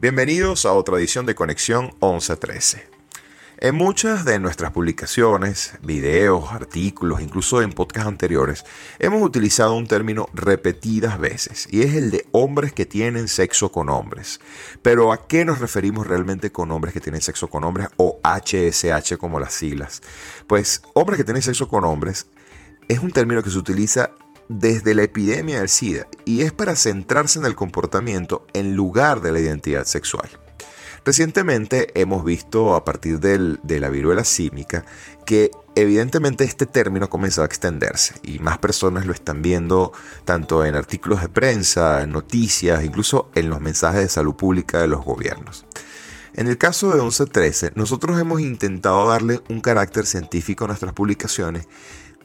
Bienvenidos a otra edición de Conexión 1113. En muchas de nuestras publicaciones, videos, artículos, incluso en podcasts anteriores, hemos utilizado un término repetidas veces y es el de hombres que tienen sexo con hombres. Pero ¿a qué nos referimos realmente con hombres que tienen sexo con hombres o HSH como las siglas? Pues hombres que tienen sexo con hombres es un término que se utiliza desde la epidemia del SIDA y es para centrarse en el comportamiento en lugar de la identidad sexual. Recientemente hemos visto a partir de la viruela símica que evidentemente este término ha comenzado a extenderse y más personas lo están viendo tanto en artículos de prensa, en noticias, incluso en los mensajes de salud pública de los gobiernos. En el caso de 1113, nosotros hemos intentado darle un carácter científico a nuestras publicaciones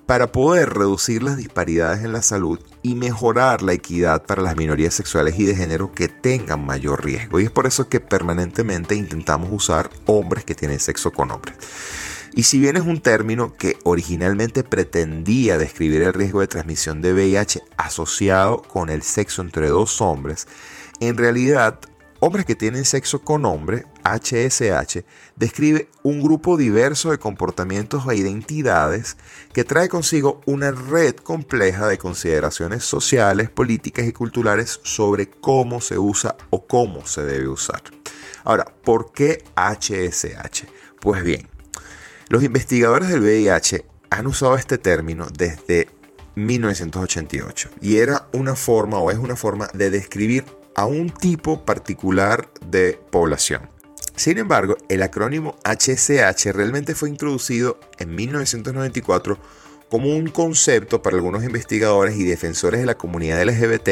para poder reducir las disparidades en la salud y mejorar la equidad para las minorías sexuales y de género que tengan mayor riesgo. Y es por eso que permanentemente intentamos usar hombres que tienen sexo con hombres. Y si bien es un término que originalmente pretendía describir el riesgo de transmisión de VIH asociado con el sexo entre dos hombres, en realidad Hombres que tienen sexo con hombres, HSH, describe un grupo diverso de comportamientos e identidades que trae consigo una red compleja de consideraciones sociales, políticas y culturales sobre cómo se usa o cómo se debe usar. Ahora, ¿por qué HSH? Pues bien, los investigadores del VIH han usado este término desde 1988 y era una forma o es una forma de describir a un tipo particular de población. Sin embargo, el acrónimo HCH realmente fue introducido en 1994 como un concepto para algunos investigadores y defensores de la comunidad LGBT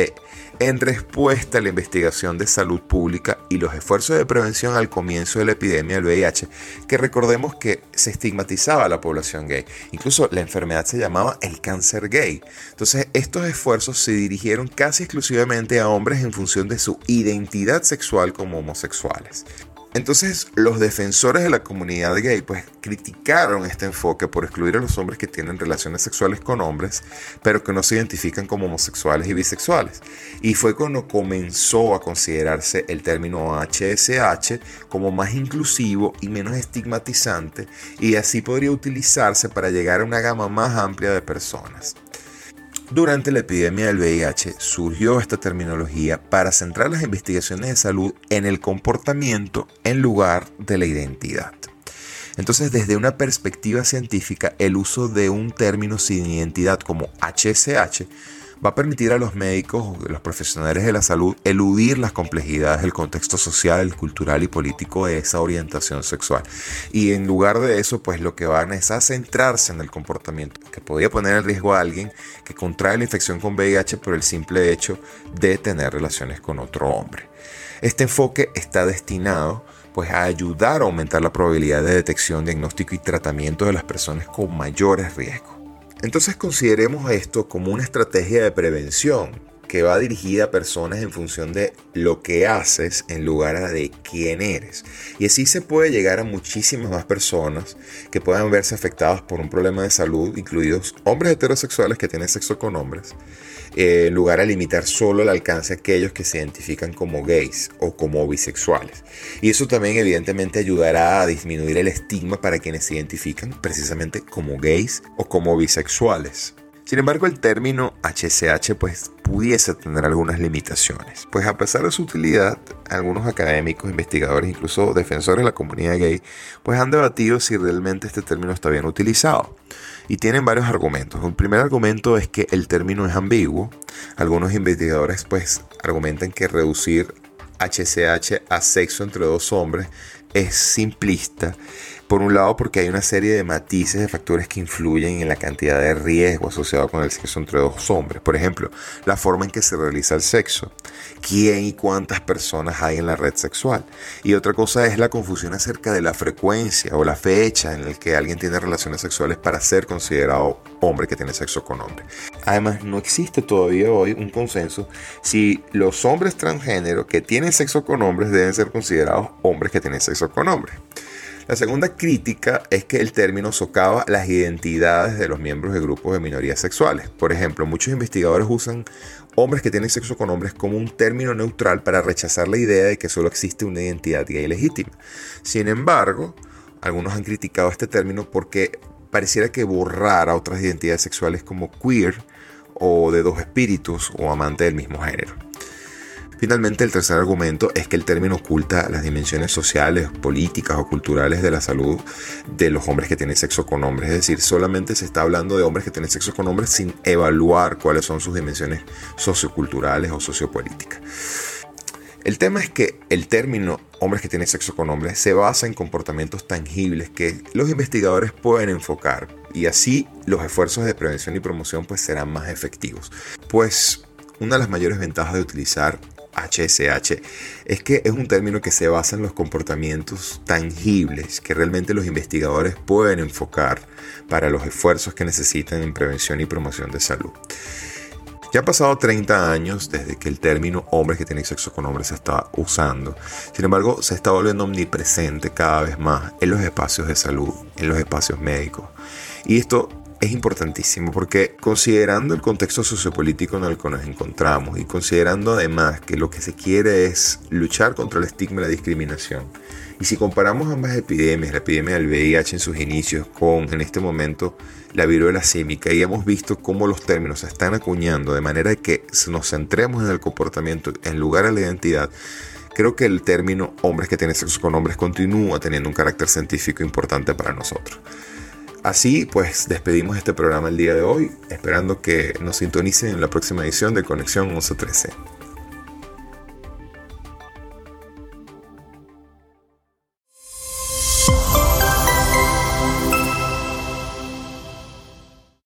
en respuesta a la investigación de salud pública y los esfuerzos de prevención al comienzo de la epidemia del VIH, que recordemos que se estigmatizaba a la población gay. Incluso la enfermedad se llamaba el cáncer gay. Entonces, estos esfuerzos se dirigieron casi exclusivamente a hombres en función de su identidad sexual como homosexuales. Entonces los defensores de la comunidad gay pues criticaron este enfoque por excluir a los hombres que tienen relaciones sexuales con hombres, pero que no se identifican como homosexuales y bisexuales. Y fue cuando comenzó a considerarse el término HSH como más inclusivo y menos estigmatizante y así podría utilizarse para llegar a una gama más amplia de personas. Durante la epidemia del VIH surgió esta terminología para centrar las investigaciones de salud en el comportamiento en lugar de la identidad. Entonces, desde una perspectiva científica, el uso de un término sin identidad como HSH va a permitir a los médicos o los profesionales de la salud eludir las complejidades del contexto social, cultural y político de esa orientación sexual. Y en lugar de eso, pues lo que van es a centrarse en el comportamiento que podría poner en riesgo a alguien que contrae la infección con VIH por el simple hecho de tener relaciones con otro hombre. Este enfoque está destinado pues a ayudar a aumentar la probabilidad de detección, diagnóstico y tratamiento de las personas con mayores riesgos. Entonces consideremos esto como una estrategia de prevención que va dirigida a personas en función de lo que haces en lugar de quién eres. Y así se puede llegar a muchísimas más personas que puedan verse afectadas por un problema de salud, incluidos hombres heterosexuales que tienen sexo con hombres, eh, en lugar de limitar solo el alcance a aquellos que se identifican como gays o como bisexuales. Y eso también evidentemente ayudará a disminuir el estigma para quienes se identifican precisamente como gays o como bisexuales. Sin embargo, el término HCH pues pudiese tener algunas limitaciones, pues a pesar de su utilidad, algunos académicos, investigadores, incluso defensores de la comunidad gay, pues han debatido si realmente este término está bien utilizado. Y tienen varios argumentos. Un primer argumento es que el término es ambiguo. Algunos investigadores pues argumentan que reducir HCH a sexo entre dos hombres es simplista por un lado porque hay una serie de matices de factores que influyen en la cantidad de riesgo asociado con el sexo entre dos hombres. Por ejemplo, la forma en que se realiza el sexo, quién y cuántas personas hay en la red sexual. Y otra cosa es la confusión acerca de la frecuencia o la fecha en la que alguien tiene relaciones sexuales para ser considerado hombre que tiene sexo con hombre. Además, no existe todavía hoy un consenso si los hombres transgénero que tienen sexo con hombres deben ser considerados hombres que tienen sexo con hombres. La segunda crítica es que el término socava las identidades de los miembros de grupos de minorías sexuales. Por ejemplo, muchos investigadores usan hombres que tienen sexo con hombres como un término neutral para rechazar la idea de que solo existe una identidad gay legítima. Sin embargo, algunos han criticado este término porque pareciera que borrara otras identidades sexuales como queer o de dos espíritus o amante del mismo género. Finalmente, el tercer argumento es que el término oculta las dimensiones sociales, políticas o culturales de la salud de los hombres que tienen sexo con hombres. Es decir, solamente se está hablando de hombres que tienen sexo con hombres sin evaluar cuáles son sus dimensiones socioculturales o sociopolíticas. El tema es que el término hombres que tienen sexo con hombres se basa en comportamientos tangibles que los investigadores pueden enfocar y así los esfuerzos de prevención y promoción pues serán más efectivos. Pues una de las mayores ventajas de utilizar HSH es que es un término que se basa en los comportamientos tangibles que realmente los investigadores pueden enfocar para los esfuerzos que necesitan en prevención y promoción de salud. Ya han pasado 30 años desde que el término hombres que tienen sexo con hombres se está usando. Sin embargo, se está volviendo omnipresente cada vez más en los espacios de salud, en los espacios médicos. Y esto es importantísimo porque considerando el contexto sociopolítico en el que nos encontramos y considerando además que lo que se quiere es luchar contra el estigma y la discriminación, y si comparamos ambas epidemias, la epidemia del VIH en sus inicios con en este momento la viruela símica, y hemos visto cómo los términos se están acuñando de manera que nos centremos en el comportamiento en lugar de la identidad, creo que el término hombres que tienen sexo con hombres continúa teniendo un carácter científico importante para nosotros. Así pues despedimos este programa el día de hoy, esperando que nos sintonicen en la próxima edición de Conexión 1113.